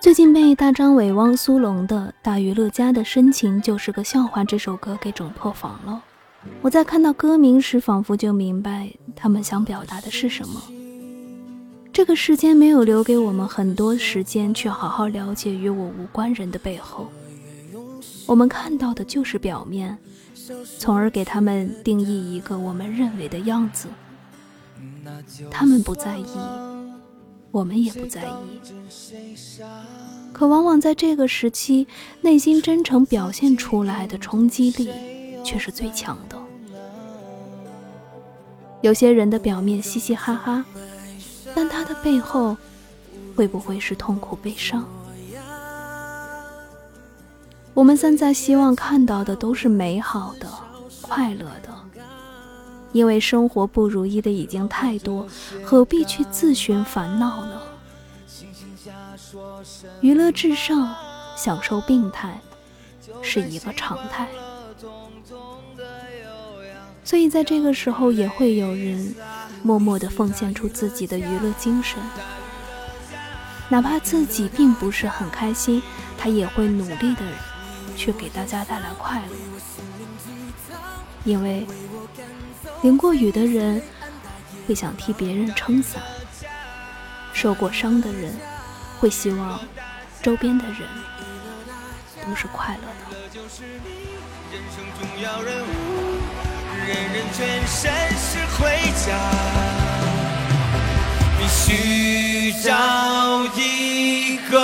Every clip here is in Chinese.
最近被大张伟、汪苏泷的《大娱乐家的深情就是个笑话》这首歌给整破防了。我在看到歌名时，仿佛就明白他们想表达的是什么。这个世间没有留给我们很多时间去好好了解与我无关人的背后，我们看到的就是表面，从而给他们定义一个我们认为的样子。他们不在意。我们也不在意，可往往在这个时期，内心真诚表现出来的冲击力却是最强的。有些人的表面嘻嘻哈哈，但他的背后会不会是痛苦悲伤？我们现在希望看到的都是美好的、快乐的。因为生活不如意的已经太多，何必去自寻烦恼呢？娱乐至上，享受病态，是一个常态。所以在这个时候，也会有人默默地奉献出自己的娱乐精神，哪怕自己并不是很开心，他也会努力的去给大家带来快乐，因为。淋过雨的人会想替别人撑伞，受过伤的人会希望周边的人都是快乐的。必须找一个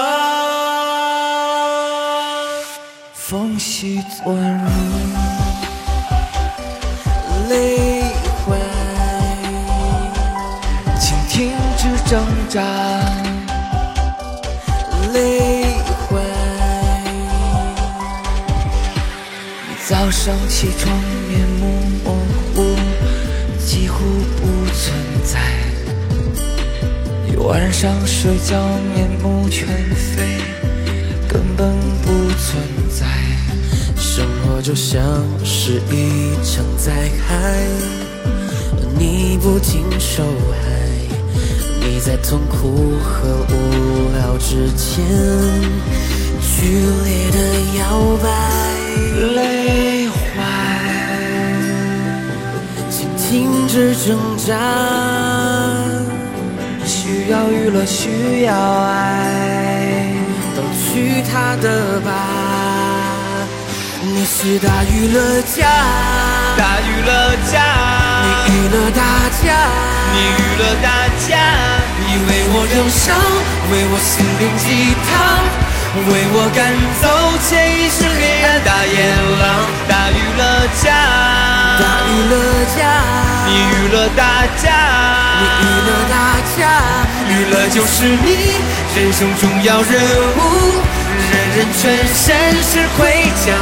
缝隙钻入。泪挣扎。泪会，早上起床面目模糊，几乎不存在。晚上睡觉面目全非，根本不存在。生活就像是一场灾害，你不停受害，在痛苦和无聊之间剧烈的摇摆。累坏，请停止挣扎。需要娱乐，需要爱，都去他的吧。你是大娱乐家，大娱乐家，家，你娱乐大家，你为我疗伤，为我心灵鸡汤，为我赶走潜意识黑暗大野狼。大娱乐家，大娱乐家，你娱乐大家，你娱乐大家，娱乐就是你人生重要任务。人人全身是盔甲，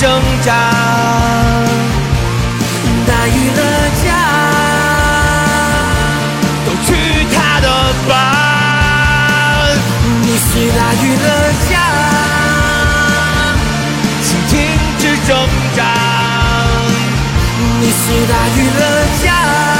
家，大娱乐家，都去他的吧！你是大娱乐家，请停止挣扎。你是大娱乐家。